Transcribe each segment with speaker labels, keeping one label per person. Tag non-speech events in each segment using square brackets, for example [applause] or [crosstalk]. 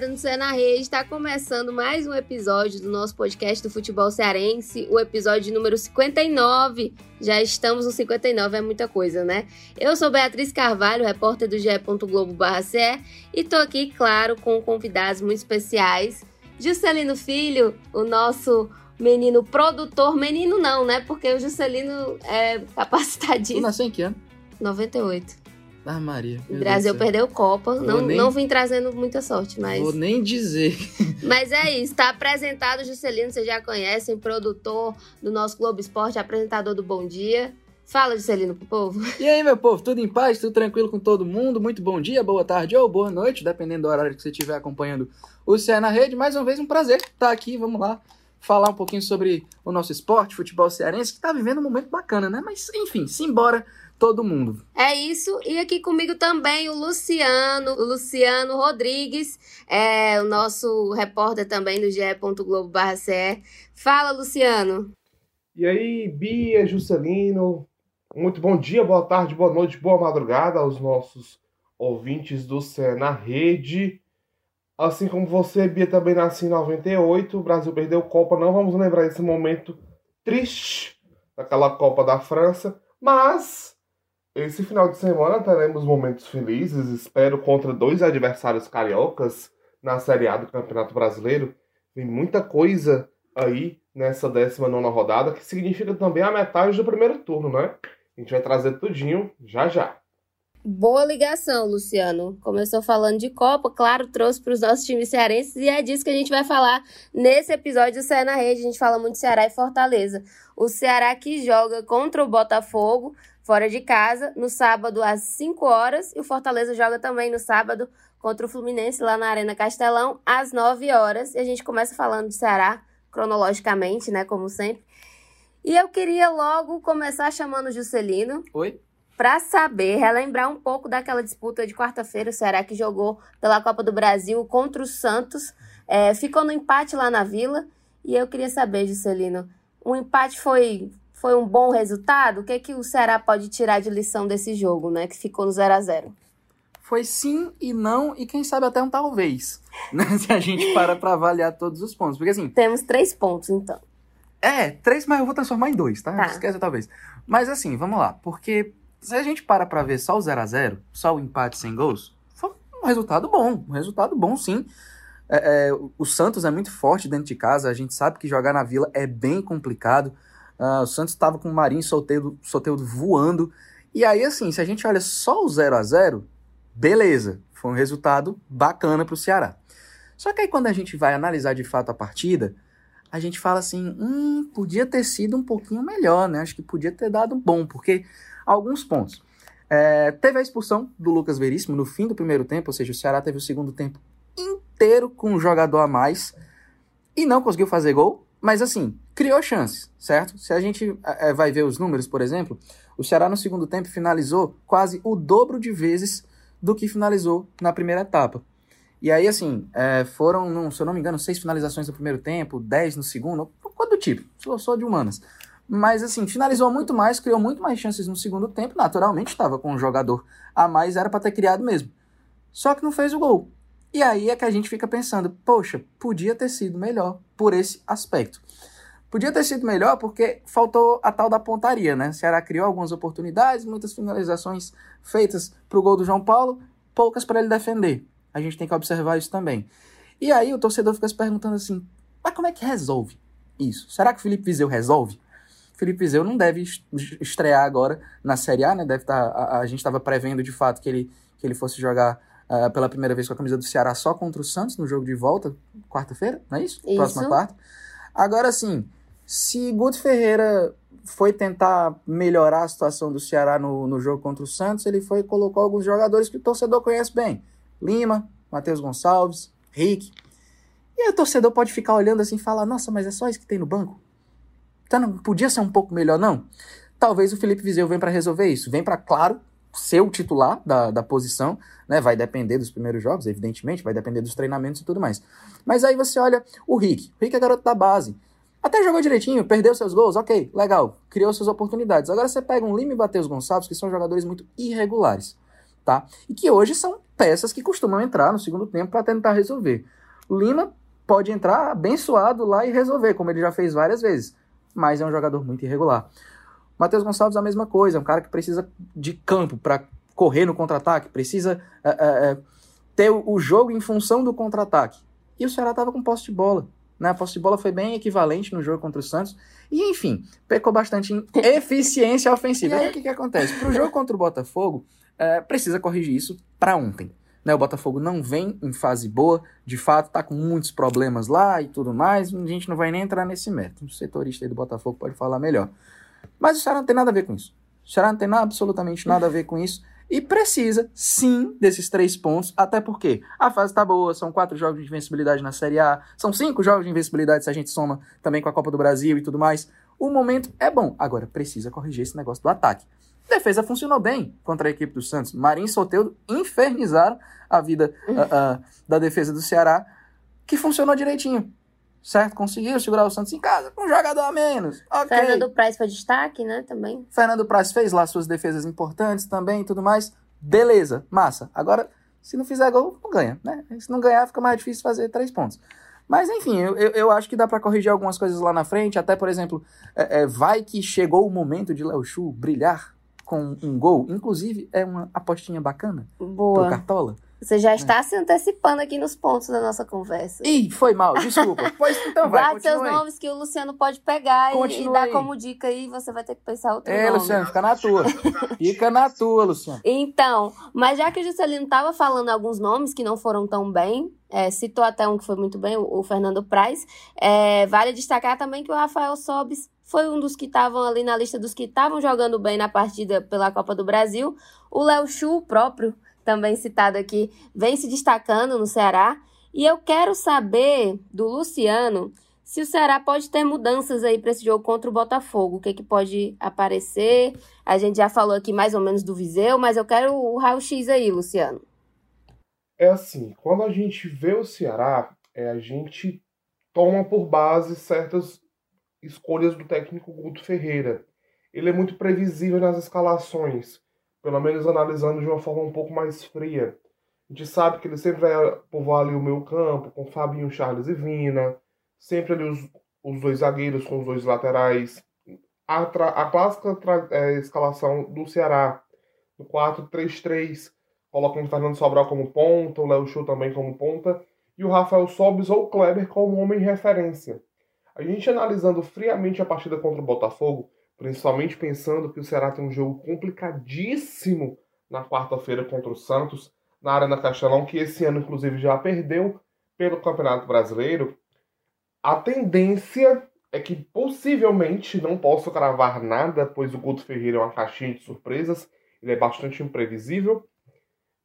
Speaker 1: ligada no Cé na Rede, está começando mais um episódio do nosso podcast do futebol cearense, o episódio número 59. Já estamos no 59, é muita coisa, né? Eu sou Beatriz Carvalho, repórter do GE. Globo.ce e tô aqui, claro, com convidados muito especiais. Juscelino Filho, o nosso menino produtor, menino não, né? Porque o Juscelino é capacitadíssimo.
Speaker 2: Nasceu em que ano?
Speaker 1: 98.
Speaker 2: Ah, Maria.
Speaker 1: O Brasil perdeu Copa. não, nem... não vim trazendo muita sorte, mas.
Speaker 2: Vou nem dizer.
Speaker 1: Mas é isso. Está apresentado o Juscelino, vocês já conhecem, produtor do nosso Globo Esporte, apresentador do Bom Dia. Fala, Juscelino, pro povo.
Speaker 2: E aí, meu povo, tudo em paz, tudo tranquilo com todo mundo? Muito bom dia, boa tarde ou boa noite, dependendo do horário que você estiver acompanhando o CE na Rede. Mais uma vez, um prazer estar aqui. Vamos lá falar um pouquinho sobre o nosso esporte, futebol cearense, que está vivendo um momento bacana, né? Mas, enfim, simbora todo mundo.
Speaker 1: É isso. E aqui comigo também o Luciano, o Luciano Rodrigues, é o nosso repórter também do ge.globo.ce. Fala, Luciano.
Speaker 3: E aí, Bia, Juscelino, muito bom dia, boa tarde, boa noite, boa madrugada aos nossos ouvintes do Cé na Rede. Assim como você, Bia, também nasci em 98, o Brasil perdeu Copa, não vamos lembrar esse momento triste daquela Copa da França, mas esse final de semana teremos momentos felizes, espero, contra dois adversários cariocas na Série A do Campeonato Brasileiro. Tem muita coisa aí nessa 19 rodada, que significa também a metade do primeiro turno, né? A gente vai trazer tudinho já já.
Speaker 1: Boa ligação, Luciano. Começou falando de Copa, claro, trouxe para os nossos times cearenses e é disso que a gente vai falar nesse episódio do Ceará na Rede. A gente fala muito de Ceará e Fortaleza. O Ceará que joga contra o Botafogo fora de casa, no sábado às 5 horas, e o Fortaleza joga também no sábado contra o Fluminense lá na Arena Castelão às 9 horas. E a gente começa falando de Ceará cronologicamente, né, como sempre. E eu queria logo começar chamando o Juscelino.
Speaker 2: Oi.
Speaker 1: Para saber, relembrar um pouco daquela disputa de quarta-feira, o Ceará que jogou pela Copa do Brasil contra o Santos, é, ficou no empate lá na Vila. E eu queria saber, Juscelino, o empate foi foi um bom resultado? O que, é que o Ceará pode tirar de lição desse jogo, né? Que ficou no 0 a 0
Speaker 2: Foi sim e não, e quem sabe até um talvez. [laughs] Né? Se a gente para para avaliar todos os pontos. Porque assim.
Speaker 1: Temos três pontos, então.
Speaker 2: É, três, mas eu vou transformar em dois, tá? tá. Esquece talvez. Mas assim, vamos lá. Porque se a gente para pra ver só o 0 a 0 só o empate sem gols, foi um resultado bom. Um resultado bom, sim. É, é, o Santos é muito forte dentro de casa. A gente sabe que jogar na Vila é bem complicado. Uh, o Santos estava com o Marinho Solteiro, Solteiro voando. E aí, assim, se a gente olha só o 0 a 0 beleza, foi um resultado bacana para o Ceará. Só que aí quando a gente vai analisar de fato a partida, a gente fala assim, hum, podia ter sido um pouquinho melhor, né? Acho que podia ter dado bom, porque alguns pontos. É, teve a expulsão do Lucas Veríssimo no fim do primeiro tempo, ou seja, o Ceará teve o segundo tempo inteiro com um jogador a mais e não conseguiu fazer gol. Mas assim, criou chances, certo? Se a gente é, vai ver os números, por exemplo, o Ceará no segundo tempo finalizou quase o dobro de vezes do que finalizou na primeira etapa. E aí, assim, é, foram, não, se eu não me engano, seis finalizações no primeiro tempo, dez no segundo, coisa tipo, sou, sou de humanas. Mas, assim, finalizou muito mais, criou muito mais chances no segundo tempo, naturalmente estava com um jogador a mais, era para ter criado mesmo. Só que não fez o gol. E aí é que a gente fica pensando, poxa, podia ter sido melhor por esse aspecto. Podia ter sido melhor porque faltou a tal da pontaria, né? O Ceará criou algumas oportunidades, muitas finalizações feitas para o gol do João Paulo, poucas para ele defender. A gente tem que observar isso também. E aí o torcedor fica se perguntando assim, mas como é que resolve isso? Será que o Felipe Viseu resolve? Felipe Viseu não deve estrear agora na Série A, né? Deve estar, tá, a, a gente estava prevendo de fato que ele, que ele fosse jogar uh, pela primeira vez com a camisa do Ceará só contra o Santos no jogo de volta, quarta-feira, não é isso?
Speaker 1: isso?
Speaker 2: Próxima quarta. Agora sim, se Guto Ferreira foi tentar melhorar a situação do Ceará no, no jogo contra o Santos, ele foi colocou alguns jogadores que o torcedor conhece bem. Lima, Matheus Gonçalves, Rick. E aí o torcedor pode ficar olhando assim e falar, nossa, mas é só isso que tem no banco? Então não podia ser um pouco melhor, não? Talvez o Felipe Viseu venha para resolver isso. Vem para, claro, ser o titular da, da posição, né? Vai depender dos primeiros jogos, evidentemente, vai depender dos treinamentos e tudo mais. Mas aí você olha o Rick. O Rick é garoto da base. Até jogou direitinho, perdeu seus gols, ok, legal, criou suas oportunidades. Agora você pega um Lima e Matheus Gonçalves, que são jogadores muito irregulares, tá? E que hoje são peças que costumam entrar no segundo tempo para tentar resolver. Lima pode entrar abençoado lá e resolver, como ele já fez várias vezes, mas é um jogador muito irregular. Matheus Gonçalves a mesma coisa, é um cara que precisa de campo para correr no contra-ataque, precisa é, é, ter o jogo em função do contra-ataque. E o Ceará estava com posse de bola. Né? A posse de bola foi bem equivalente no jogo contra o Santos. E, enfim, pecou bastante em [laughs] eficiência ofensiva. E aí o que, que acontece? Para o jogo contra o Botafogo, é, precisa corrigir isso para ontem. Né, o Botafogo não vem em fase boa, de fato, está com muitos problemas lá e tudo mais. A gente não vai nem entrar nesse método. O setorista aí do Botafogo pode falar melhor. Mas o Ceará não tem nada a ver com isso. O Ceará não tem nada, absolutamente nada a ver com isso. E precisa, sim, desses três pontos, até porque a fase tá boa, são quatro jogos de invencibilidade na Série A, são cinco jogos de invencibilidade se a gente soma também com a Copa do Brasil e tudo mais. O momento é bom, agora precisa corrigir esse negócio do ataque. Defesa funcionou bem contra a equipe do Santos. Marinho e Soteudo infernizaram a vida uh, uh, da defesa do Ceará, que funcionou direitinho certo? Conseguiu segurar o Santos em casa com um jogador a menos. Okay.
Speaker 1: Fernando Praz foi destaque, né, também.
Speaker 2: Fernando Praz fez lá suas defesas importantes também e tudo mais. Beleza, massa. Agora, se não fizer gol, não ganha, né? Se não ganhar, fica mais difícil fazer três pontos. Mas, enfim, eu, eu, acho que dá para corrigir algumas coisas lá na frente. Até, por exemplo, é, é, vai que chegou o momento de Léo Chu brilhar com um gol. Inclusive, é uma apostinha bacana
Speaker 1: Boa.
Speaker 2: pro Cartola.
Speaker 1: Você já está é. se antecipando aqui nos pontos da nossa conversa.
Speaker 2: Ih, foi mal, desculpa. [laughs] pois então vai,
Speaker 1: Guarde seus nomes que o Luciano pode pegar e, e, dar como dica aí, você vai ter que pensar outro
Speaker 2: é,
Speaker 1: nome.
Speaker 2: Luciano, fica na tua. fica na tua, Luciano.
Speaker 1: Então, mas já que o Juscelino estava falando alguns nomes que não foram tão bem, é, citou até um que foi muito bem, o, o Fernando Praz, é, vale destacar também que o Rafael Sobis foi um dos que estavam ali na lista dos que estavam jogando bem na partida pela Copa do Brasil. O Léo Chu, próprio, também citado aqui, vem se destacando no Ceará. E eu quero saber do Luciano se o Ceará pode ter mudanças aí para esse jogo contra o Botafogo. O que, que pode aparecer? A gente já falou aqui mais ou menos do Viseu, mas eu quero o raio-x aí, Luciano.
Speaker 3: É assim, quando a gente vê o Ceará, é, a gente toma por base certas escolhas do técnico Guto Ferreira. Ele é muito previsível nas escalações pelo menos analisando de uma forma um pouco mais fria. A gente sabe que ele sempre vai povoar ali o meio campo, com Fabinho, Charles e Vina, sempre ali os, os dois zagueiros com os dois laterais. A, a clássica é, escalação do Ceará, no 4-3-3, colocando o Fernando Sobral como ponta, o Léo Chu também como ponta, e o Rafael Sobis ou o Kleber como homem referência. A gente analisando friamente a partida contra o Botafogo, principalmente pensando que o Ceará tem um jogo complicadíssimo na quarta-feira contra o Santos, na Arena Castelão, que esse ano, inclusive, já perdeu pelo Campeonato Brasileiro. A tendência é que possivelmente, não posso cravar nada, pois o Guto Ferreira é uma caixinha de surpresas, ele é bastante imprevisível,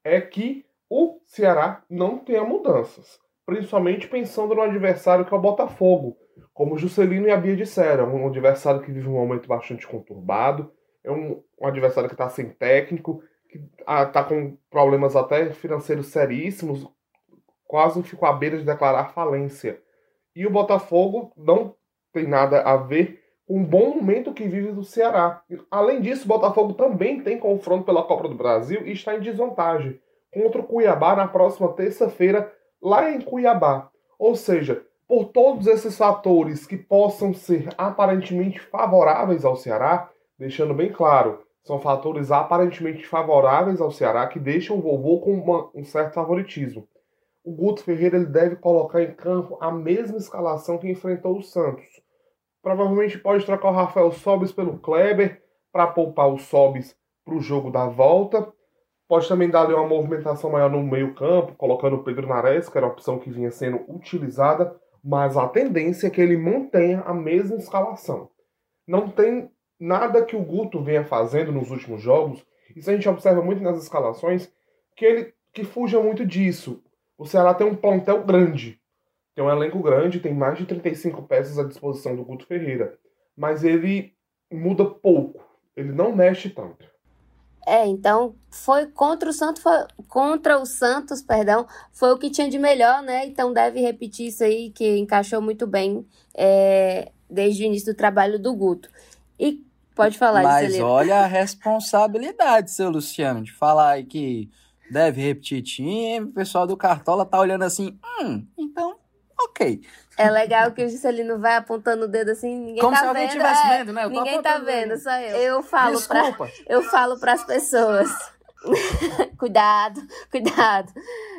Speaker 3: é que o Ceará não tenha mudanças. Principalmente pensando no adversário que é o Botafogo como Juscelino e a Bia disseram, um adversário que vive um momento bastante conturbado, é um, um adversário que está sem técnico, que está com problemas até financeiros seríssimos, quase ficou à beira de declarar falência. E o Botafogo não tem nada a ver com o bom momento que vive do Ceará. Além disso, o Botafogo também tem confronto pela Copa do Brasil e está em desvantagem contra o Cuiabá na próxima terça-feira, lá em Cuiabá. Ou seja, por todos esses fatores que possam ser aparentemente favoráveis ao Ceará, deixando bem claro, são fatores aparentemente favoráveis ao Ceará que deixam o vovô com uma, um certo favoritismo. O Guto Ferreira ele deve colocar em campo a mesma escalação que enfrentou o Santos. Provavelmente pode trocar o Rafael Sobis pelo Kleber para poupar o Sobis para o jogo da volta. Pode também dar uma movimentação maior no meio campo, colocando o Pedro Nares, que era a opção que vinha sendo utilizada mas a tendência é que ele mantenha a mesma escalação. Não tem nada que o Guto venha fazendo nos últimos jogos, isso a gente observa muito nas escalações, que ele que fuja muito disso. O Ceará tem um plantel grande, tem um elenco grande, tem mais de 35 peças à disposição do Guto Ferreira, mas ele muda pouco, ele não mexe tanto.
Speaker 1: É, então foi contra o Santos, foi, contra o Santos, perdão, foi o que tinha de melhor, né? Então deve repetir isso aí que encaixou muito bem é, desde o início do trabalho do Guto. E pode falar,
Speaker 2: Mas olha a responsabilidade, seu Luciano, de falar aí que deve repetir time, o pessoal do Cartola tá olhando assim, hum, então, ok.
Speaker 1: É legal que o Juscelino vai apontando o dedo assim, ninguém
Speaker 2: Como
Speaker 1: tá
Speaker 2: se alguém
Speaker 1: vendo.
Speaker 2: estivesse
Speaker 1: é,
Speaker 2: vendo, né? Eu
Speaker 1: ninguém tá vendo, só eu. Eu falo pra,
Speaker 2: Desculpa.
Speaker 1: eu falo pras pessoas. [laughs] cuidado, cuidado.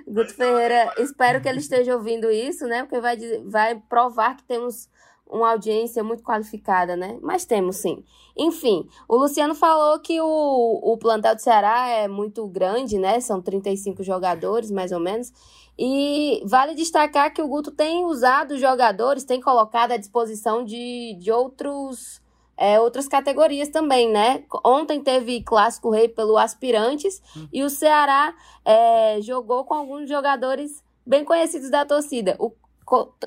Speaker 1: Guto Ferreira, espero que ele esteja ouvindo isso, né? Porque vai, vai provar que temos uma audiência muito qualificada, né? Mas temos sim. Enfim, o Luciano falou que o, o plantel do Ceará é muito grande, né? São 35 jogadores, mais ou menos. E vale destacar que o Guto tem usado os jogadores, tem colocado à disposição de, de outros é, outras categorias também, né? Ontem teve Clássico Rei pelo Aspirantes e o Ceará é, jogou com alguns jogadores bem conhecidos da torcida. O,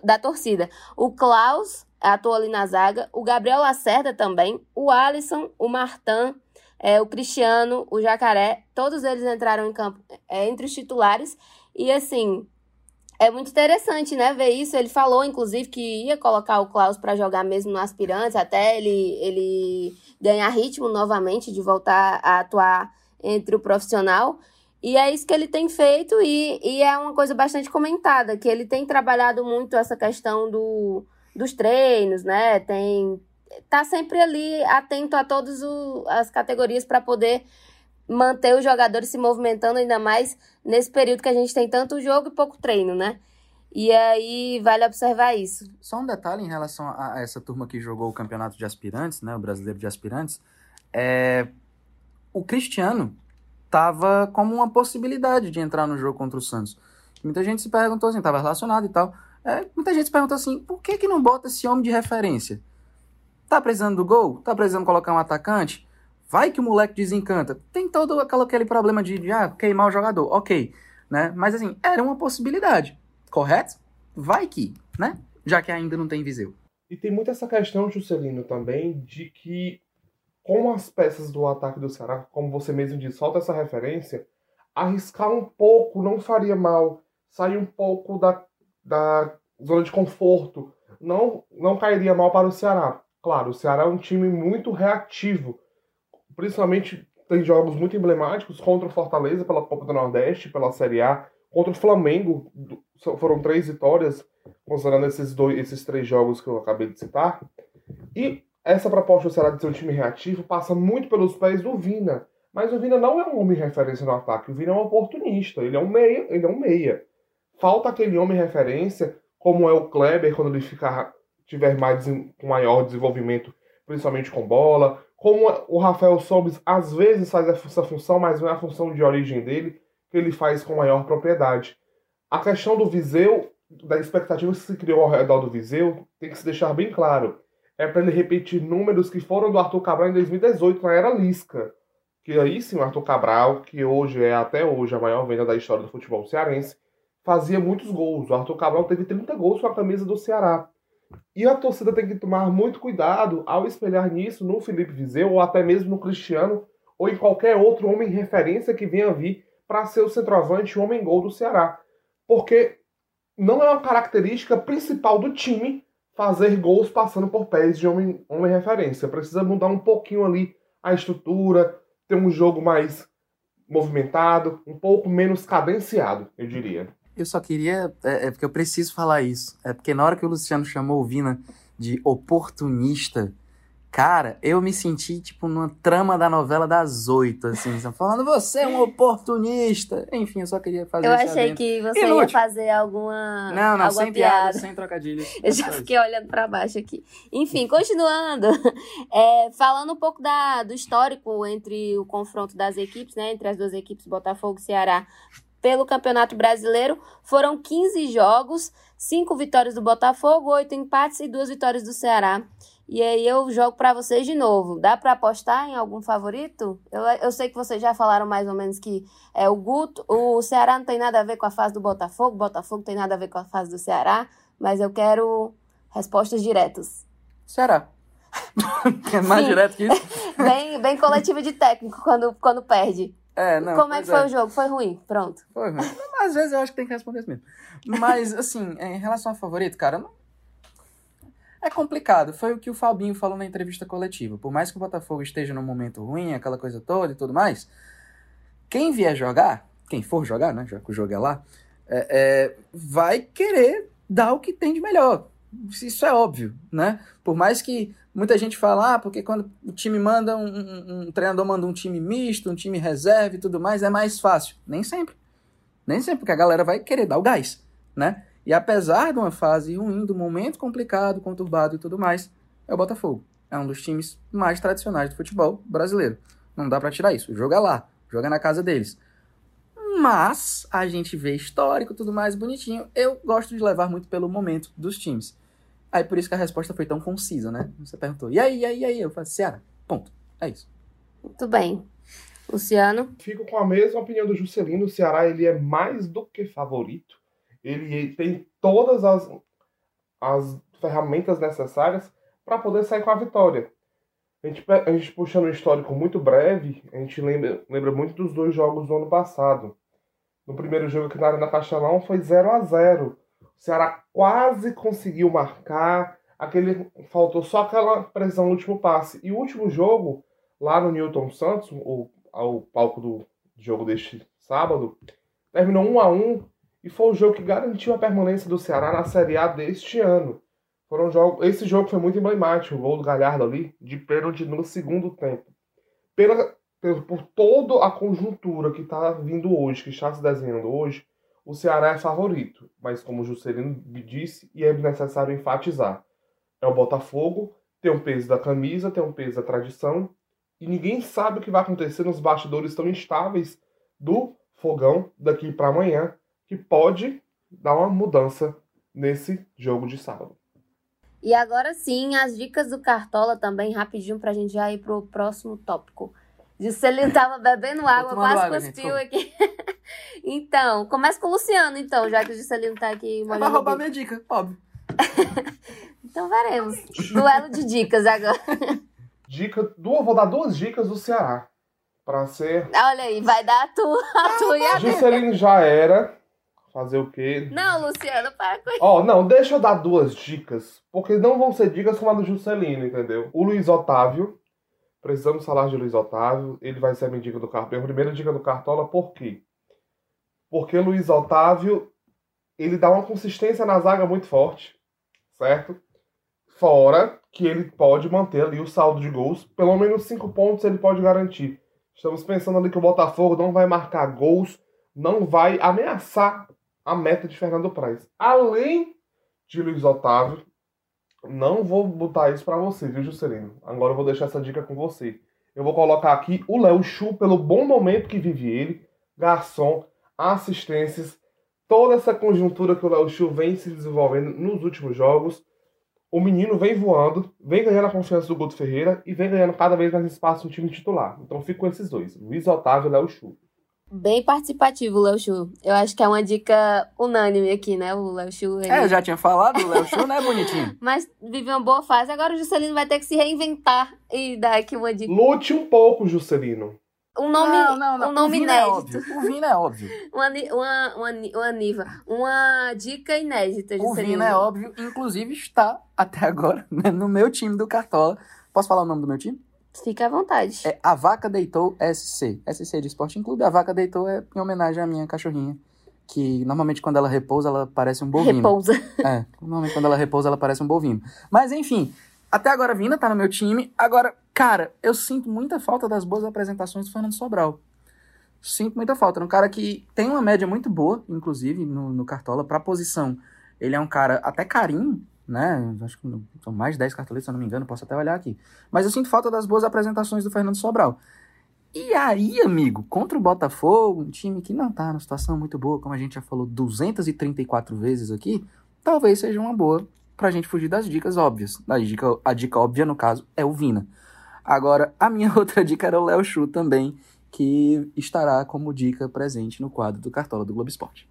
Speaker 1: da torcida. O Klaus atuou ali na zaga, o Gabriel Lacerda também, o Alisson, o Martan, é, o Cristiano, o Jacaré, todos eles entraram em campo é, entre os titulares. E assim, é muito interessante, né, ver isso. Ele falou, inclusive, que ia colocar o Klaus para jogar mesmo no Aspirantes, até ele, ele ganhar ritmo novamente, de voltar a atuar entre o profissional. E é isso que ele tem feito, e, e é uma coisa bastante comentada, que ele tem trabalhado muito essa questão do, dos treinos, né? Tem tá sempre ali atento a todas as categorias para poder manter os jogadores se movimentando ainda mais nesse período que a gente tem tanto jogo e pouco treino, né? E aí vale observar isso.
Speaker 2: Só um detalhe em relação a essa turma que jogou o campeonato de aspirantes, né, o brasileiro de aspirantes, é o Cristiano tava como uma possibilidade de entrar no jogo contra o Santos. Muita gente se perguntou assim, tava relacionado e tal. É, muita gente se perguntou assim, por que que não bota esse homem de referência? Tá precisando do gol? Tá precisando colocar um atacante? Vai que o moleque desencanta. Tem todo aquela- aquele problema de, de ah, queimar o jogador. Ok, né? Mas assim, era uma possibilidade, correto? Vai que, né? Já que ainda não tem Viseu.
Speaker 3: E tem muito essa questão, Juscelino, também, de que com as peças do ataque do Ceará, como você mesmo disse, falta essa referência, arriscar um pouco não faria mal, sair um pouco da, da zona de conforto, não, não cairia mal para o Ceará. Claro, o Ceará é um time muito reativo, principalmente tem jogos muito emblemáticos contra o Fortaleza pela Copa do Nordeste, pela Série A, contra o Flamengo, foram três vitórias, considerando esses, dois, esses três jogos que eu acabei de citar. E essa proposta Ceará de ser um time reativo passa muito pelos pés do Vina. Mas o Vina não é um homem referência no ataque. O Vina é um oportunista. Ele é um meia. Ele é um meia. Falta aquele homem referência, como é o Kleber, quando ele ficar, tiver mais, maior desenvolvimento, principalmente com bola. Como o Rafael Sobis às vezes faz essa função, mas não é a função de origem dele, que ele faz com maior propriedade. A questão do Viseu, da expectativa que se criou ao redor do Viseu, tem que se deixar bem claro. É para ele repetir números que foram do Arthur Cabral em 2018, na era Lisca. Que aí sim, o Arthur Cabral, que hoje é até hoje a maior venda da história do futebol cearense, fazia muitos gols. O Arthur Cabral teve 30 gols com a camisa do Ceará. E a torcida tem que tomar muito cuidado ao espelhar nisso no Felipe Viseu, ou até mesmo no Cristiano, ou em qualquer outro homem referência que venha vir para ser o centroavante o homem-gol do Ceará. Porque não é uma característica principal do time fazer gols passando por pés de homem, homem referência. Precisa mudar um pouquinho ali a estrutura, ter um jogo mais movimentado, um pouco menos cadenciado, eu diria.
Speaker 2: Eu só queria. É, é porque eu preciso falar isso. É porque na hora que o Luciano chamou o Vina de oportunista, cara, eu me senti tipo numa trama da novela das oito, assim, falando, você é um oportunista. Enfim, eu só queria fazer
Speaker 1: Eu achei que você ia
Speaker 2: Inútil.
Speaker 1: fazer alguma,
Speaker 2: Não, não,
Speaker 1: alguma
Speaker 2: sem piada,
Speaker 1: piada.
Speaker 2: sem trocadilhos.
Speaker 1: Eu já fiquei olhando para baixo aqui. Enfim, continuando. [laughs] É, falando um pouco da, do histórico entre o confronto das equipes, né? Entre as duas equipes, Botafogo e Ceará, pelo Campeonato Brasileiro. Foram 15 jogos, 5 vitórias do Botafogo, 8 empates e 2 vitórias do Ceará. E aí eu jogo para vocês de novo. Dá para apostar em algum favorito? Eu, eu sei que vocês já falaram mais ou menos que é o Guto, o Ceará não tem nada a ver com a fase do Botafogo, o Botafogo tem nada a ver com a fase do Ceará, mas eu quero respostas diretas.
Speaker 2: Ceará. [laughs] é mais
Speaker 1: Sim.
Speaker 2: direto que isso? [laughs]
Speaker 1: Bem, bem coletiva de técnico quando, quando perde.
Speaker 2: É, não.
Speaker 1: Como é que foi o jogo? Foi ruim? Pronto.
Speaker 2: Foi ruim. Mas, Às vezes eu acho que tem que responder isso mesmo. Mas, assim, em relação ao favorito, cara, não... é complicado. Foi o que o Fabinho falou na entrevista coletiva. Por mais que o Botafogo esteja num momento ruim, aquela coisa toda e tudo mais, quem vier jogar quem for jogar, né? Já que o jogo é lá, é, é, vai querer dar o que tem de melhor. Isso é óbvio, né? Por mais que muita gente fala, ah, porque quando o time manda um, um, um treinador manda um time misto, um time reserva e tudo mais, é mais fácil. Nem sempre. Nem sempre, porque a galera vai querer dar o gás, né? E apesar de uma fase ruim, do momento complicado, conturbado e tudo mais, é o Botafogo. É um dos times mais tradicionais do futebol brasileiro. Não dá para tirar isso. Joga lá, joga na casa deles. Mas a gente vê histórico, tudo mais bonitinho. Eu gosto de levar muito pelo momento dos times. Aí por isso que a resposta foi tão concisa, né? Você perguntou, e aí, e aí, e aí? Eu falei, Ceará, ponto. É isso.
Speaker 1: Muito bem. Luciano?
Speaker 3: Fico com a mesma opinião do Juscelino. O Ceará ele é mais do que favorito. Ele tem todas as, as ferramentas necessárias para poder sair com a vitória. A gente, a gente puxando um histórico muito breve, a gente lembra, lembra muito dos dois jogos do ano passado. No primeiro jogo aqui na Arena Castelão foi 0 a 0 O Ceará quase conseguiu marcar, aquele faltou só aquela pressão no último passe. E o último jogo, lá no Newton Santos, o, o palco do jogo deste sábado, terminou 1 a 1 e foi o jogo que garantiu a permanência do Ceará na Série A deste ano. Foram jogos, esse jogo foi muito emblemático, o gol do Galhardo ali, de pênalti no segundo tempo. Pela, por toda a conjuntura que está vindo hoje, que está se desenhando hoje, o Ceará é favorito. Mas como o Juscelino me disse, e é necessário enfatizar, é o Botafogo, tem um peso da camisa, tem um peso da tradição, e ninguém sabe o que vai acontecer nos bastidores tão instáveis do fogão daqui para amanhã, que pode dar uma mudança nesse jogo de sábado.
Speaker 1: E agora sim, as dicas do Cartola também, rapidinho, pra gente já ir pro próximo tópico. Juscelino tava bebendo água, quase água, cuspiu aqui. [laughs] então, começa com o Luciano, então, já que o Juscelino tá aqui.
Speaker 2: Vai roubar minha dica, óbvio. [laughs]
Speaker 1: então veremos. Duelo de dicas agora. [laughs]
Speaker 3: Dica, duas, vou dar duas dicas do Ceará. Pra ser.
Speaker 1: Olha aí, vai dar a tua, a tua e a
Speaker 3: Juscelino já era. Fazer o quê?
Speaker 1: Não, Luciano, para com isso.
Speaker 3: Ó, oh, não, deixa eu dar duas dicas, porque não vão ser dicas como a do Juscelino, entendeu? O Luiz Otávio, precisamos falar de Luiz Otávio, ele vai ser a minha dica do Cartola, a primeira dica do Cartola, por quê? Porque Luiz Otávio, ele dá uma consistência na zaga muito forte, certo? Fora que ele pode manter ali o saldo de gols, pelo menos cinco pontos ele pode garantir. Estamos pensando ali que o Botafogo não vai marcar gols, não vai ameaçar a meta de Fernando Praz. Além de Luiz Otávio, não vou botar isso para você, viu, Juscelino? Agora eu vou deixar essa dica com você. Eu vou colocar aqui o Léo Chu pelo bom momento que vive ele, garçom, assistências, toda essa conjuntura que o Léo Chu vem se desenvolvendo nos últimos jogos. O menino vem voando, vem ganhando a confiança do Guto Ferreira e vem ganhando cada vez mais espaço no time titular. Então fico com esses dois, Luiz Otávio e Léo Chu.
Speaker 1: Bem participativo, Léo Chu. Eu acho que é uma dica unânime aqui, né? O Léo Chu.
Speaker 2: Ele... É, eu já tinha falado, o Léo Chu, né, bonitinho? [laughs]
Speaker 1: Mas vive uma boa fase. Agora o Juscelino vai ter que se reinventar e dar aqui uma dica.
Speaker 3: Lute um pouco, Juscelino.
Speaker 1: Um nome, não, não, não. Um nome o
Speaker 2: inédito. É. O Vina é óbvio. [laughs]
Speaker 1: uma, uma, uma, uma Niva. Uma dica inédita.
Speaker 2: O Vina é óbvio. Inclusive está, até agora, [laughs] né, no meu time do Cartola. Posso falar o nome do meu time?
Speaker 1: Fica à vontade.
Speaker 2: É A Vaca Deitou SC. SC de Sporting Clube. A Vaca Deitou é em homenagem à minha cachorrinha. Que normalmente quando ela repousa, ela parece um bovino.
Speaker 1: Repousa. [laughs]
Speaker 2: É, normalmente quando ela repousa, ela parece um bovino. Mas enfim, até agora a Vina tá no meu time. Agora, cara, eu sinto muita falta das boas apresentações do Fernando Sobral. Sinto muita falta. É um cara que tem uma média muito boa, inclusive, no, no Cartola, pra posição. Ele é um cara até carinho, né? Acho que são mais de 10 cartoletas, se eu não me engano, posso até olhar aqui. Mas eu sinto falta das boas apresentações do Fernando Sobral. E aí, amigo, contra o Botafogo, um time que não tá numa situação muito boa, como a gente já falou 234 vezes aqui, talvez seja uma boa pra gente fugir das dicas óbvias. A dica, a dica óbvia, no caso, é o Vina. Agora, a minha [laughs] outra dica era o Léo Chu também, que estará como dica presente no quadro do Cartola do Globo Esporte.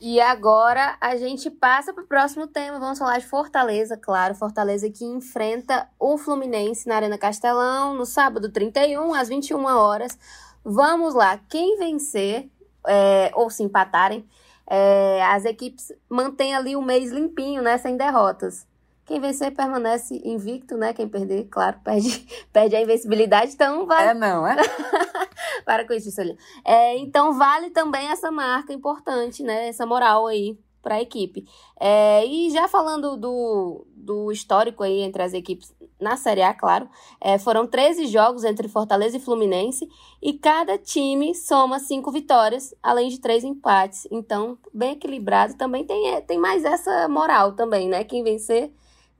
Speaker 1: E agora a gente passa para o próximo tema. Vamos falar de Fortaleza, claro. Fortaleza que enfrenta o Fluminense na Arena Castelão no sábado 31, às 21 horas. Vamos lá. Quem vencer é, ou se empatarem, é, as equipes mantêm ali o mês limpinho, né? Sem derrotas. Quem vencer permanece invicto, né? Quem perder, claro, [laughs] perde, perde a invencibilidade. Então vai.
Speaker 2: É, não, é? [laughs]
Speaker 1: Para com isso, Celinho. É, então vale também essa marca importante, né? Essa moral aí para a equipe. É, e já falando do, do histórico aí entre as equipes na Série A, claro, é, foram 13 jogos entre Fortaleza e Fluminense e cada time soma cinco vitórias, além de três empates. Então, bem equilibrado. Também tem, é, tem mais essa moral também, né? Quem vencer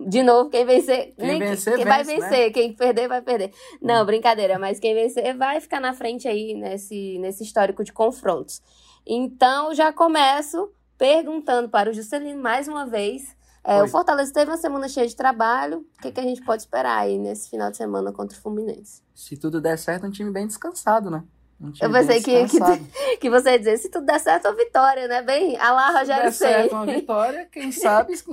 Speaker 1: de novo, quem vencer.
Speaker 2: Quem, vencer,
Speaker 1: quem
Speaker 2: vence,
Speaker 1: vai vencer,
Speaker 2: né?
Speaker 1: quem perder, vai perder. Não, hum. brincadeira, mas quem vencer vai ficar na frente aí nesse, nesse histórico de confrontos. Então, já começo perguntando para o Juscelino mais uma vez. É, o Fortaleza teve uma semana cheia de trabalho. O que, que a gente pode esperar aí nesse final de semana contra o Fluminense?
Speaker 2: Se tudo der certo, um time bem descansado, né?
Speaker 1: Eu pensei que, que, [laughs] que, você ia dizer, se tudo der certo, a vitória, né? Bem, a lá, Rogério
Speaker 2: Se der certo uma vitória, quem [laughs] sabe se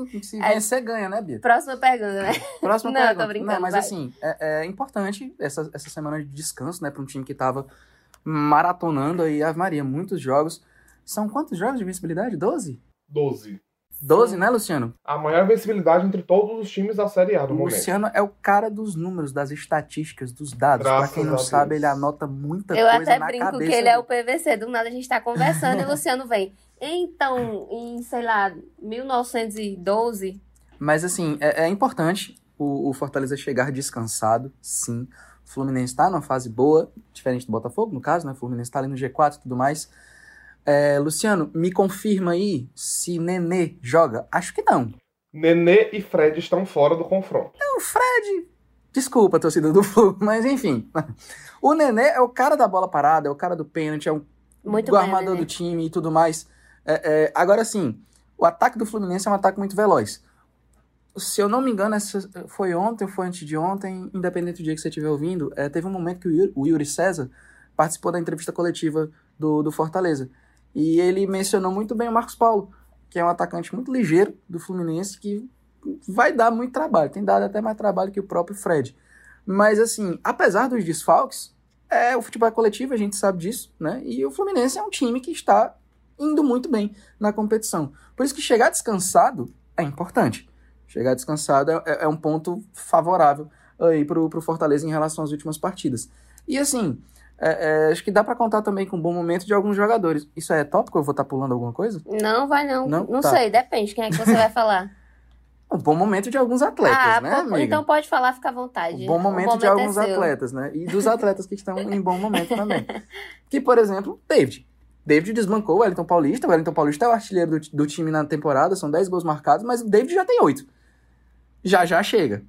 Speaker 2: é. vencer, ganha, né, Bia?
Speaker 1: Próxima pergunta, né?
Speaker 2: Próxima [laughs]
Speaker 1: Não,
Speaker 2: pergunta.
Speaker 1: tô brincando,
Speaker 2: Não, mas
Speaker 1: vai.
Speaker 2: assim, é, é, importante essa, essa semana de descanso, né, para um time que tava maratonando aí, Ave Maria, muitos jogos. São quantos jogos de invencibilidade? 12?
Speaker 3: 12.
Speaker 2: 12, né, Luciano?
Speaker 3: A maior vencibilidade entre todos os times da Série A no
Speaker 2: o
Speaker 3: momento.
Speaker 2: Luciano é o cara dos números, das estatísticas, dos dados.
Speaker 3: Graças
Speaker 2: pra quem não sabe,
Speaker 3: Deus.
Speaker 2: ele anota muita
Speaker 1: Eu
Speaker 2: coisa
Speaker 1: até
Speaker 2: na
Speaker 1: brinco
Speaker 2: cabeça.
Speaker 1: que ele é o. PVC. Do nada a gente tá conversando e o [laughs] Luciano vem. Então, em, sei lá, 1912,
Speaker 2: Mas assim, é, é importante o, o Fortaleza chegar descansado, sim. O Fluminense tá numa fase boa, diferente do Botafogo, no caso, né? O Fluminense tá ali no G4 e tudo mais. É, Luciano, me confirma aí se Nenê joga. Acho que não.
Speaker 3: Nenê e Fred estão fora do confronto.
Speaker 2: O Fred. Desculpa, torcida do Flu, [laughs] mas enfim. O Nenê é o cara da bola parada, é o cara do pênalti, é o,
Speaker 1: Muito
Speaker 2: o
Speaker 1: bem,
Speaker 2: armador do time e tudo mais. É, é, agora sim, o ataque do Fluminense é um ataque muito veloz. Se eu não me engano, essa foi ontem ou foi antes de ontem, independente do dia que você estiver ouvindo, é, teve um momento que o Yuri, o Yuri César participou da entrevista coletiva do, do Fortaleza. E ele mencionou muito bem o Marcos Paulo, que é um atacante muito ligeiro do Fluminense, que vai dar muito trabalho, tem dado até mais trabalho que o próprio Fred. Mas assim, apesar dos desfalques, é o futebol é coletivo, a gente sabe disso, né? E o Fluminense é um time que está indo muito bem na competição. Por isso que chegar descansado é importante. Chegar descansado é, é um ponto favorável aí pro, pro Fortaleza em relação às últimas partidas. E assim, é, é, acho que dá pra contar também com um bom momento de alguns jogadores. Isso é tópico? Eu vou estar pulando alguma coisa?
Speaker 1: não vai não.
Speaker 2: Não?
Speaker 1: Não,
Speaker 2: Tá.
Speaker 1: sei, depende. Quem é que você vai falar? [laughs]
Speaker 2: Um bom momento de alguns atletas,
Speaker 1: ah,
Speaker 2: né, amiga?
Speaker 1: então pode falar, fica à vontade.
Speaker 2: Um bom momento, de
Speaker 1: é
Speaker 2: alguns
Speaker 1: seu.
Speaker 2: atletas, né? E dos atletas que estão em bom momento [laughs] também. Que, por exemplo, David. David desbancou o Wellington Paulista. O Wellington Paulista é o artilheiro do, do time na temporada, são 10 gols marcados, mas o David já tem 8. Já já chega.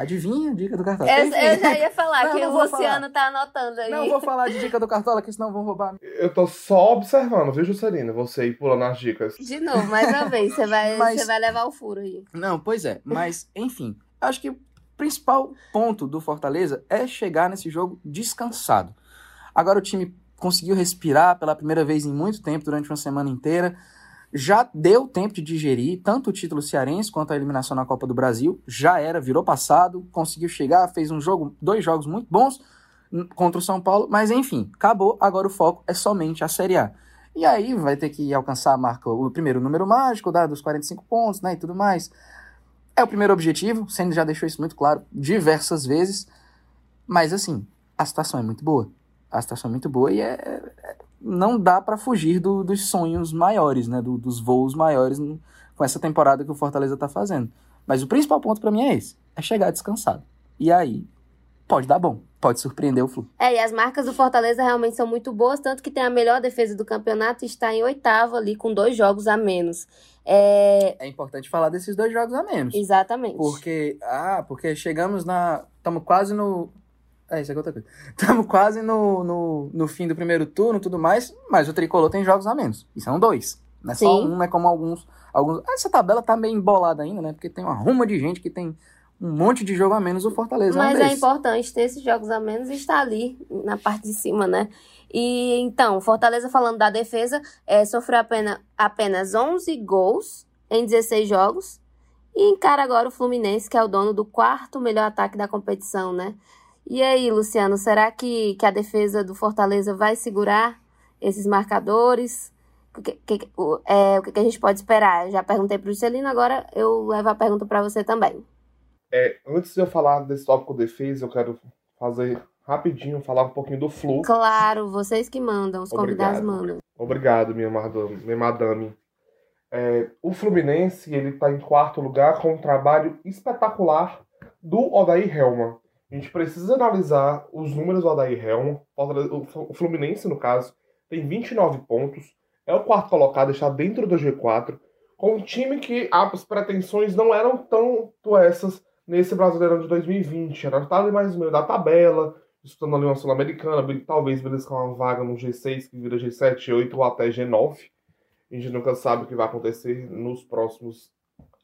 Speaker 2: Adivinha a dica do Cartola?
Speaker 1: Eu,
Speaker 2: Enfim.
Speaker 1: eu já ia falar [laughs]
Speaker 2: Não,
Speaker 1: que
Speaker 2: não
Speaker 1: o Luciano tá anotando aí.
Speaker 2: Não vou falar de dica do Cartola, que senão vão roubar.
Speaker 3: Eu tô só observando, viu, Juscelino? Você ir pulando as dicas.
Speaker 1: De novo, mais uma vez, você vai, [laughs]
Speaker 2: Mas-
Speaker 1: você vai levar o furo aí.
Speaker 2: Não, pois é. Mas, enfim, acho que o principal ponto do Fortaleza é chegar nesse jogo descansado. Agora o time conseguiu respirar pela primeira vez em muito tempo, durante uma semana inteira. Já deu tempo de digerir tanto o título cearense quanto a eliminação na Copa do Brasil. Já era, virou passado, conseguiu chegar, fez um jogo, dois jogos muito bons contra o São Paulo, mas enfim, acabou. Agora o foco é somente a Série A. E aí vai ter que alcançar a marca, o primeiro número mágico, da, dos 45 pontos, né, e tudo mais. É o primeiro objetivo, o Senna já deixou isso muito claro diversas vezes. Mas assim, a situação é muito boa. A situação é muito boa e é, é- não dá pra fugir do- dos sonhos maiores, né, do- dos voos maiores com essa temporada que o Fortaleza tá fazendo. Mas o principal ponto pra mim é esse, é chegar descansado. E aí pode dar bom, pode surpreender o Flu.
Speaker 1: É, e as marcas do Fortaleza realmente são muito boas, tanto que tem a melhor defesa do campeonato e está em oitavo ali, com dois jogos a menos. É,
Speaker 2: É importante falar desses dois jogos a menos.
Speaker 1: exatamente.
Speaker 2: Porque, ah, porque chegamos na. Estamos quase no. É, isso aqui é outra coisa. [laughs] Estamos quase no, no, no fim do primeiro turno e tudo mais, mas o tricolor tem jogos a menos. E são dois. Não é só
Speaker 1: Sim.
Speaker 2: um, não é como alguns. alguns. Essa tabela tá meio embolada ainda, né? Porque tem uma ruma de gente que tem um monte de jogo a menos, o Fortaleza é um
Speaker 1: Mas é
Speaker 2: desses.
Speaker 1: importante ter esses jogos a menos e estar ali na parte de cima, né? E então, Fortaleza falando da defesa, é, sofreu apenas, apenas 11 gols em 16 jogos e encara agora o Fluminense, que é o dono do quarto melhor ataque da competição, né? E aí, Luciano, será que, que a defesa do Fortaleza vai segurar esses marcadores? O que, que, o, é, o que, a gente pode esperar? Eu já perguntei para o Celino, agora eu levo a pergunta para você também.
Speaker 3: É, antes de eu falar desse tópico defesa, eu quero fazer rapidinho, falar um pouquinho do Flu.
Speaker 1: Claro, vocês que mandam, os Obrigado. convidados mandam.
Speaker 3: Obrigado, minha madame. Minha madame. É, o Fluminense ele está em quarto lugar com um trabalho espetacular do Odair Helman. A gente precisa analisar os números do Odair Helman. O Fluminense, no caso, tem 29 pontos, é o quarto colocado, está dentro do G4, com um time que as pretensões não eram tanto essas nesse Brasileirão de 2020. Era estar mais no meio da tabela, disputando ali uma Sul-Americana, talvez beliscar uma vaga no G6, que vira G7, G8 ou até G9. A gente nunca sabe o que vai acontecer nos próximos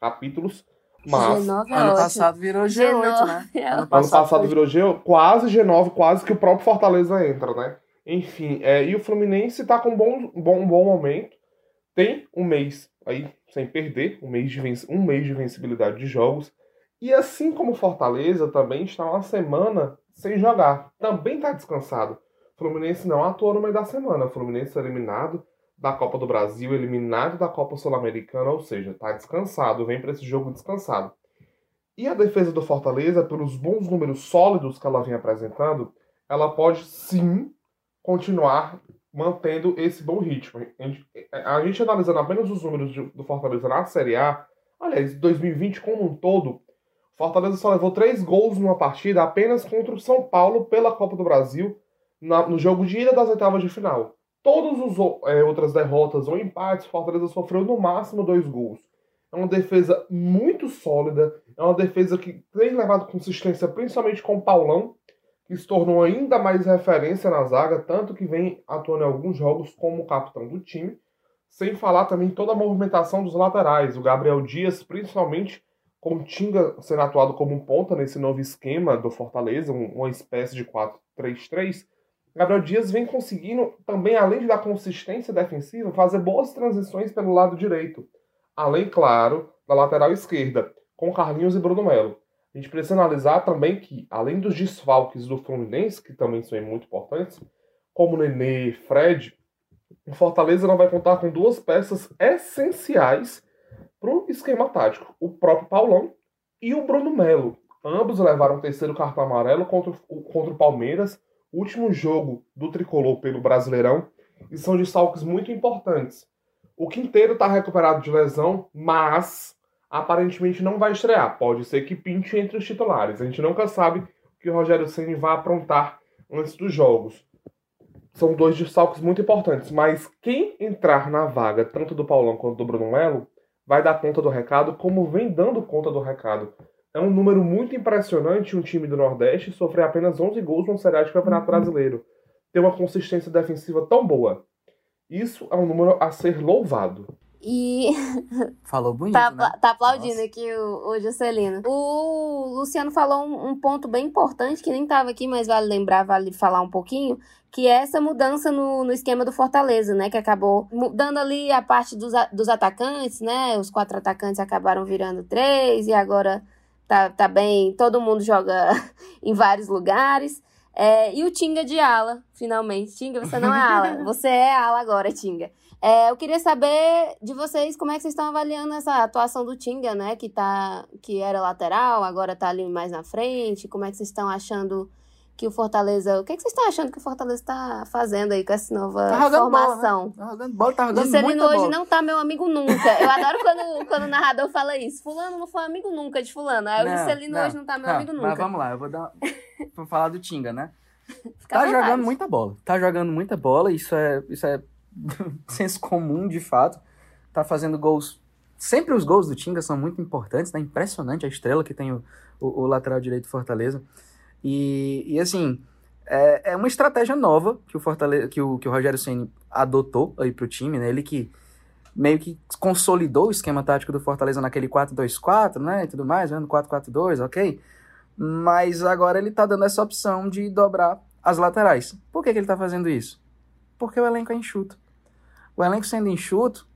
Speaker 3: capítulos. Mas
Speaker 2: G9 é ano ótimo. passado virou G8, G9 né?
Speaker 3: É ano passado, ano passado virou G8, quase G9, quase que o próprio Fortaleza entra, né? Enfim, é, e o Fluminense está com um bom, bom, bom momento. Tem um mês aí sem perder, um mês, de um mês de vencibilidade de jogos. E assim como o Fortaleza também está uma semana sem jogar. Também está descansado. O Fluminense não atuou no meio da semana. O Fluminense eliminado da Copa do Brasil, eliminado da Copa Sul-Americana, ou seja, está descansado, vem para esse jogo descansado. E a defesa do Fortaleza, pelos bons números sólidos que ela vem apresentando, ela pode sim continuar mantendo esse bom ritmo. A gente, a gente analisando apenas os números do Fortaleza na Série A, aliás, 2020 como um todo, Fortaleza só levou três gols numa partida apenas contra o São Paulo pela Copa do Brasil na, no jogo de ida das oitavas de final. Todas as é, outras derrotas ou empates, Fortaleza sofreu no máximo dois gols. É uma defesa muito sólida, é uma defesa que tem levado consistência, principalmente com o Paulão, que se tornou ainda mais referência na zaga, tanto que vem atuando em alguns jogos como capitão do time. Sem falar também toda a movimentação dos laterais. O Gabriel Dias, principalmente, com o Tinga sendo atuado como um ponta nesse novo esquema do Fortaleza, uma espécie de 4-3-3 Gabriel Dias vem conseguindo também, além de dar consistência defensiva, fazer boas transições pelo lado direito. Além, claro, da lateral esquerda, com Carlinhos e Bruno Melo. A gente precisa analisar também que, além dos desfalques do Fluminense, que também são muito importantes, como Nenê e Fred, o Fortaleza não vai contar com duas peças essenciais para o esquema tático: o próprio Paulão e o Bruno Melo. Ambos levaram o terceiro cartão amarelo contra o, contra o Palmeiras último jogo do tricolor pelo Brasileirão e são desfalques muito importantes. O Quinteiro está recuperado de lesão, mas aparentemente não vai estrear. Pode ser que pinte entre os titulares. A gente nunca sabe o que o Rogério Ceni vai aprontar antes dos jogos. São dois desfalques muito importantes, mas quem entrar na vaga, tanto do Paulão quanto do Bruno Melo, vai dar conta do recado, como vem dando conta do recado. É um número muito impressionante um time do Nordeste sofrer apenas 11 gols num seriado de Campeonato uhum. Brasileiro. Ter uma consistência defensiva tão boa. Isso é um número a ser louvado.
Speaker 1: E. [laughs]
Speaker 2: Falou bonito.
Speaker 1: tá,
Speaker 2: né?
Speaker 1: tá aplaudindo Nossa. aqui o, o Juscelino. O Luciano falou um, um, ponto bem importante que nem estava aqui, mas vale lembrar, vale falar um pouquinho, que é essa mudança no, no esquema do Fortaleza, né? Que acabou mudando ali a parte dos, dos atacantes, né? Os quatro atacantes acabaram virando três, e agora tá, tá bem, todo mundo joga [laughs] em vários lugares. É, e o Tinga de ala, finalmente. Tinga, você não é ala, [laughs] você é ala agora, Tinga. É, eu queria saber de vocês como é que vocês estão avaliando essa atuação do Tinga, né? Que, tá, que era lateral, agora tá ali mais na frente. Como é que vocês estão achando que o Fortaleza. O que, é que vocês estão achando que o Fortaleza está fazendo aí com essa nova tá formação?
Speaker 2: Bola, né? Tá jogando bola, tá jogando
Speaker 1: Juscelino
Speaker 2: hoje
Speaker 1: bola. não tá meu amigo nunca. Eu adoro quando, [laughs] quando o narrador fala isso. Fulano não foi amigo nunca de Fulano. Aí o Juscelino hoje não tá meu não, amigo nunca.
Speaker 2: Mas vamos lá, eu vou dar. [laughs] vou falar do Tinga, né? Fica tá jogando muita bola. Tá jogando muita bola, isso é, isso é [laughs] senso comum de fato. Tá fazendo gols. Sempre os gols do Tinga são muito importantes, né? Impressionante a estrela que tem o, o, o lateral direito do Fortaleza. E, e assim, é, é uma estratégia nova que o, Fortaleza, que o, que o Rogério Ceni adotou aí pro time, né? Ele que meio que consolidou o esquema tático do Fortaleza naquele 4-2-4, né? E tudo mais, no 4-4-2, ok? Mas agora ele tá dando essa opção de dobrar as laterais. Por que, que ele tá fazendo isso? Porque o elenco é enxuto. O elenco sendo enxuto,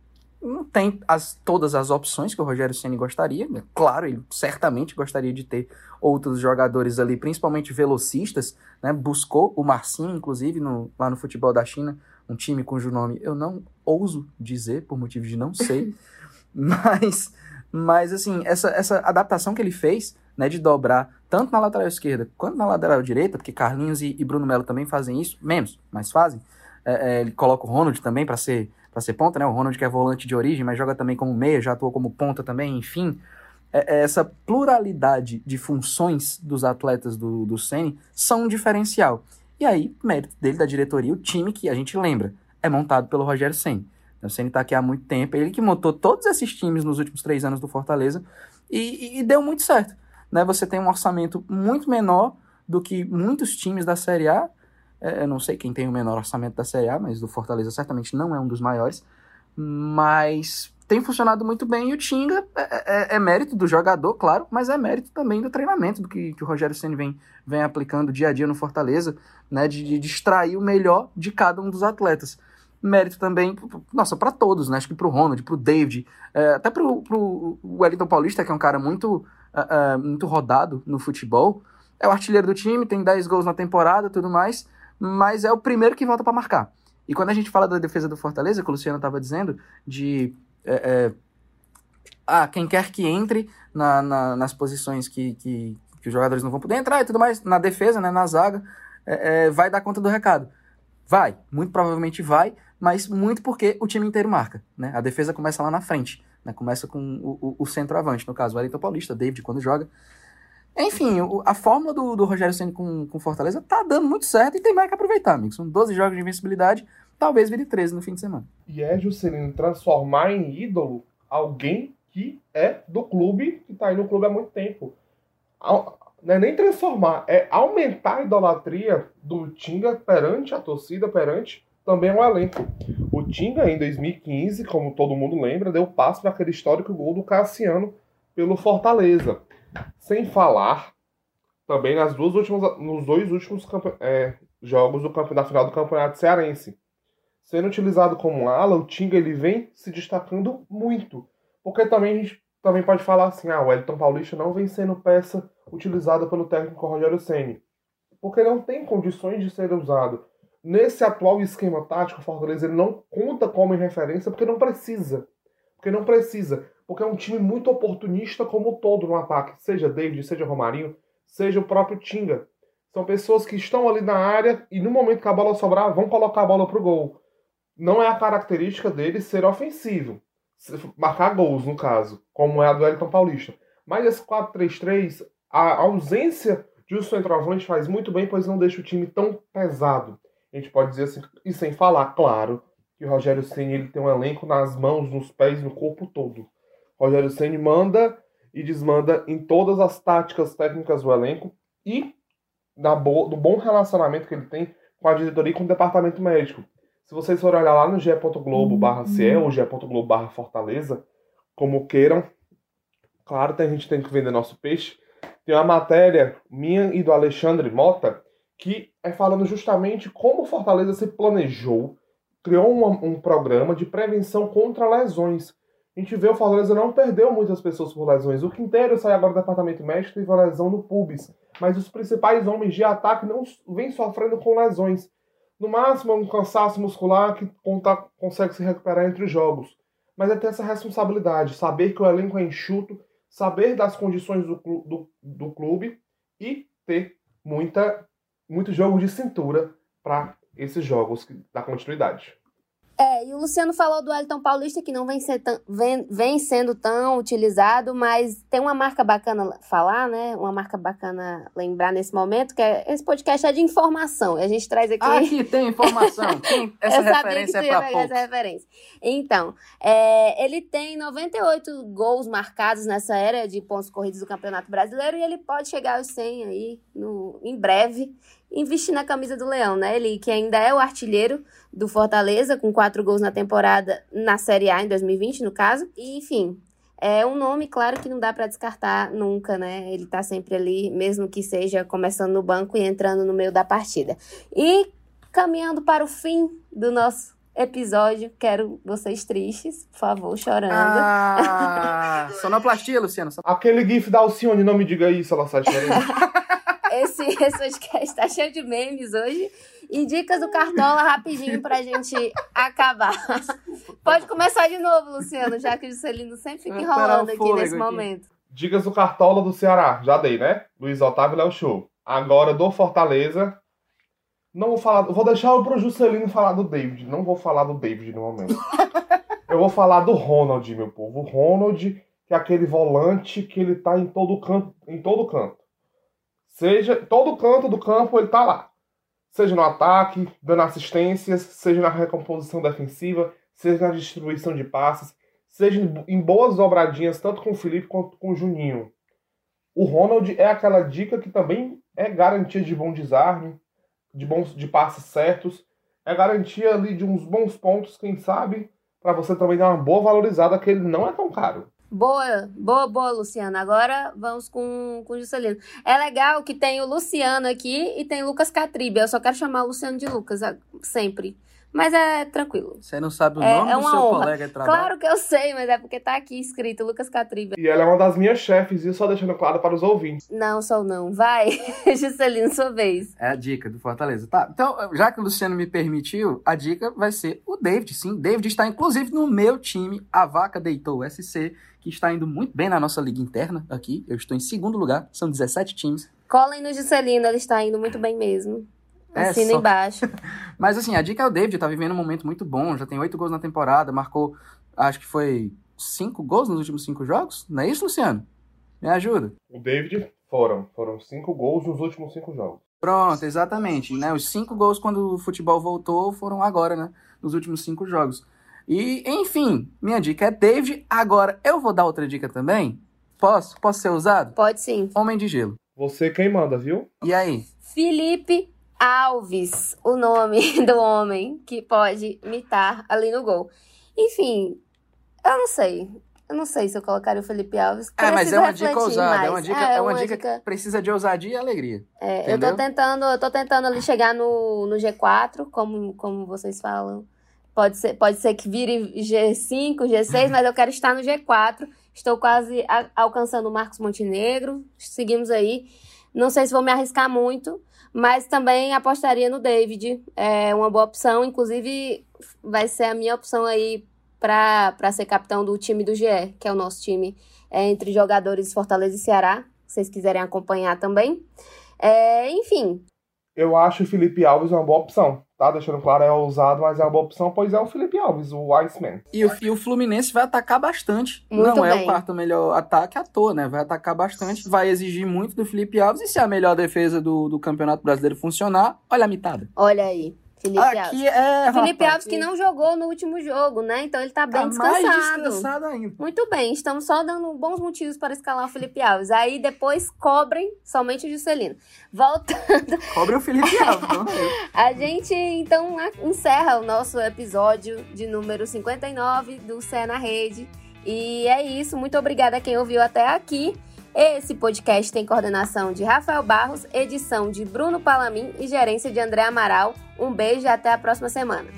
Speaker 2: não tem as, todas as opções que o Rogério Ceni gostaria. Né? Claro, ele certamente gostaria de ter outros jogadores ali, principalmente velocistas. Né? Buscou o Marcinho, inclusive, no, lá no futebol da China, um time cujo nome eu não ouso dizer, por motivo de não sei. [laughs] mas, mas, assim, essa, essa adaptação que ele fez, né, de dobrar tanto na lateral esquerda quanto na lateral direita, porque Carlinhos e, e Bruno Melo também fazem isso, menos, mas fazem. É, é, ele coloca o Ronald também para ser para ser ponta, né? O Ronald que é volante de origem, mas joga também como meia, já atuou como ponta também, enfim. É, é essa pluralidade de funções dos atletas do, do são um diferencial. E aí, mérito dele, da diretoria, o time que a gente lembra, é montado pelo Rogério Ceni. O Ceni está aqui há muito tempo, ele que montou todos esses times nos últimos três anos do Fortaleza e, e, deu muito certo. Né? Você tem um orçamento muito menor do que muitos times da Série A, eu não sei quem tem o menor orçamento da Série A, mas do Fortaleza certamente não é um dos maiores. Mas tem funcionado muito bem e o Tinga é, é, é mérito do jogador, claro, mas é mérito também do treinamento do que, que o Rogério Senna vem, vem aplicando dia a dia no Fortaleza, né, de, de, extrair o melhor de cada um dos atletas. Mérito também, nossa, para todos, né? Acho que pro Ronald, pro David, é, até pro, pro Wellington Paulista, que é um cara muito, é, é, muito rodado no futebol. É o artilheiro do time, tem 10 gols na temporada tudo mais mas é o primeiro que volta para marcar. E quando a gente fala da defesa do Fortaleza, que o Luciano estava dizendo, de é, é, ah, quem quer que entre na, na, nas posições que, que, que, os jogadores não vão poder entrar e tudo mais, na defesa, né, na zaga, é, é, vai dar conta do recado. Vai, muito provavelmente vai, mas muito porque o time inteiro marca. Né? A defesa começa lá na frente, né? começa com o, o, o centroavante, no caso, o Wellington Paulista, David, quando joga. Enfim, a fórmula do, do Rogério Senna com, com Fortaleza tá dando muito certo e tem mais que aproveitar, amigos. São 12 jogos de invencibilidade, talvez vire 13 no fim de semana.
Speaker 3: E é, Juscelino, transformar em ídolo alguém que é do clube, que tá aí no clube há muito tempo. Não é nem transformar, é aumentar a idolatria do Tinga perante a torcida, perante também o elenco. O Tinga, em 2015, como todo mundo lembra, deu passo para aquele histórico gol do Cassiano pelo Fortaleza. Sem falar também nas duas últimas, nos dois últimos é, jogos do da final do Campeonato Cearense. Sendo utilizado como ala, o Tinga ele vem se destacando muito. Porque também a gente também pode falar assim, ah, o Elton Paulista não vem sendo peça utilizada pelo técnico Rogério Ceni, porque não tem condições de ser usado. Nesse atual esquema tático, o Fortaleza ele não conta como referência porque não precisa. Porque não precisa porque é um time muito oportunista como todo no ataque, seja David, seja Romarinho, seja o próprio Tinga. São pessoas que estão ali na área e no momento que a bola sobrar, vão colocar a bola pro gol. Não é a característica deles ser ofensivo, marcar gols no caso, como é a do Elton Paulista. Mas esse 4-3-3, a ausência de um centroavante faz muito bem, pois não deixa o time tão pesado. A gente pode dizer assim, e sem falar, claro, que o Rogério Senna ele tem um elenco nas mãos, nos pés, no corpo todo. Rogério Ceni manda e desmanda em todas as táticas técnicas do elenco e bo do bom relacionamento que ele tem com a diretoria e com o departamento médico. Se vocês forem olhar lá no barra Ciel ou ge.globo barra Fortaleza, como queiram, claro, a gente tem que vender nosso peixe, tem uma matéria minha e do Alexandre Mota que é falando justamente como Fortaleza se planejou, criou um, um programa de prevenção contra lesões a gente vê o Fortaleza não perdeu muitas pessoas por lesões. O Quinteiro sai agora do departamento médico e teve uma lesão no pubis. Mas os principais homens de ataque não vêm sofrendo com lesões. No máximo, um cansaço muscular que consegue se recuperar entre os jogos. Mas é ter essa responsabilidade, saber que o elenco é enxuto, saber das condições do, do, do clube e ter muita, muito jogo de cintura para esses jogos da continuidade.
Speaker 1: É, e o Luciano falou do Elton Paulista, que não vem, ser tão, vem, vem sendo tão utilizado, mas tem uma marca bacana falar, né? Uma marca bacana lembrar nesse momento, que é, esse podcast é de informação. A gente traz aqui.
Speaker 2: Aqui tem informação. [laughs] Tem essa
Speaker 1: Eu
Speaker 2: referência
Speaker 1: sabia que é pra essa referência. Então, é, ele tem 98 gols marcados nessa era de pontos corridos do Campeonato Brasileiro e ele pode chegar aos 100 aí no, em breve investir na camisa do Leão, né? Ele que ainda é o artilheiro do Fortaleza, com quatro gols na temporada na Série A em 2020, no caso. E, enfim, é um nome, claro, que não dá para descartar nunca, né? Ele tá sempre ali, mesmo que seja começando no banco e entrando no meio da partida. E caminhando para o fim do nosso episódio, quero vocês tristes, por favor, chorando.
Speaker 2: Ah, [laughs] sonoplastia, Luciano.
Speaker 3: Aquele gif da Alcione, não me diga isso, chorando. [laughs]
Speaker 1: esse, [laughs] esse podcast tá cheio de memes hoje. E dicas do Cartola rapidinho pra gente acabar. [laughs] Pode começar de novo, Luciano, já que o Juscelino sempre fica enrolando aqui nesse aqui. momento.
Speaker 3: Dicas do Cartola do Ceará, já dei, né? Luiz Otávio Léo Show. Agora do Fortaleza. Não vou falar. Vou deixar o pro Juscelino falar do David. Não vou falar do David no momento. [laughs] Eu vou falar do Ronald, meu povo. O Ronald, que é aquele volante que ele tá em todo canto. Em todo canto. Seja. Todo canto do campo ele tá lá seja no ataque, dando assistências, seja na recomposição defensiva, seja na distribuição de passes, seja em boas dobradinhas, tanto com o Felipe quanto com o Juninho. O Ronald é aquela dica que também é garantia de bom desarme, de bons de passes certos, é garantia ali de uns bons pontos, quem sabe, para você também dar uma boa valorizada, que ele não é tão caro.
Speaker 1: Boa, boa, boa, Luciano. Agora vamos com, com o Juscelino. É legal que tem o Luciano aqui e tem o Lucas Catribe. Eu só quero chamar o Luciano de Lucas sempre. Mas é tranquilo.
Speaker 2: Você não sabe o é, nome é do seu honra. colega de trabalho?
Speaker 1: Claro que eu sei, mas é porque tá aqui escrito Lucas Catribe.
Speaker 3: E ela é uma das minhas chefes, e só deixando claro para os ouvintes.
Speaker 1: Não, só não. Vai, [laughs] Juscelino, sua vez.
Speaker 2: É a dica do Fortaleza. Tá, então, já que o Luciano me permitiu, a dica vai ser o David, sim. David está, inclusive, no meu time. A Vaca deitou o SC, que está indo muito bem na nossa liga interna aqui. Eu estou em segundo lugar, são 17 times.
Speaker 1: Colhem no Juscelino, ele está indo muito bem mesmo. É, Assina só... embaixo. [laughs]
Speaker 2: Mas assim, a dica é o David, tá vivendo um momento muito bom, já tem oito gols na temporada, marcou, acho que foi cinco gols nos últimos cinco jogos, não é isso, Luciano? Me ajuda.
Speaker 3: O David foram, foram cinco gols nos últimos cinco jogos.
Speaker 2: Pronto, exatamente, né? Os cinco gols quando o futebol voltou foram agora, né? Nos últimos cinco jogos. E, enfim, minha dica é David. Agora, eu vou dar outra dica também. Posso? Posso ser usado?
Speaker 1: Pode sim.
Speaker 2: Homem de gelo.
Speaker 3: Você quem manda, viu?
Speaker 2: E aí?
Speaker 1: Felipe Alves, o nome [laughs] do homem que pode imitar ali no gol. Enfim, eu não sei. Eu não sei se eu colocaria o Felipe Alves.
Speaker 2: É, mas é uma dica ousada. Mais. É uma dica, é, é uma, uma dica, dica, que precisa de ousadia e alegria.
Speaker 1: É, eu tô tentando, eu tô tentando ali chegar no, no G4, como, como vocês falam. Pode ser, pode ser que vire G5, G6, mas eu quero estar no G4. Estou quase a, alcançando o Marcos Montenegro. Seguimos aí. Não sei se vou me arriscar muito, mas também apostaria no David. É uma boa opção. Inclusive, vai ser a minha opção aí para ser capitão do time do GE, que é o nosso time é, entre jogadores Fortaleza e Ceará. Se vocês quiserem acompanhar também. É, enfim.
Speaker 3: Eu acho o Felipe Alves uma boa opção tá? Deixando claro, é ousado, mas é uma boa opção, pois é o Felipe Alves, o Iceman.
Speaker 2: E o, e o Fluminense vai atacar bastante. Muito Não bem. é o quarto melhor ataque à toa, né? Vai atacar bastante, vai exigir muito do Felipe Alves. E se a melhor defesa do, do Campeonato Brasileiro funcionar, olha a mitada.
Speaker 1: Olha aí. Felipe
Speaker 2: Aqui
Speaker 1: Alves.
Speaker 2: É,
Speaker 1: Felipe rapaz, Alves que não jogou no último jogo, né? Então ele tá bem tá descansado.
Speaker 2: Mais descansado ainda.
Speaker 1: Muito bem, estamos só dando bons motivos para escalar o Felipe Alves. Aí depois cobrem somente o Juscelino. Voltando. [laughs]
Speaker 2: Cobre o Felipe [laughs] Alves, não
Speaker 1: A gente então encerra o nosso episódio de número 59 do Cé na Rede. E é isso. Muito obrigada a quem ouviu até aqui. Esse podcast tem coordenação de Rafael Barros, edição de Bruno Palamin e gerência de André Amaral. Um beijo e até a próxima semana.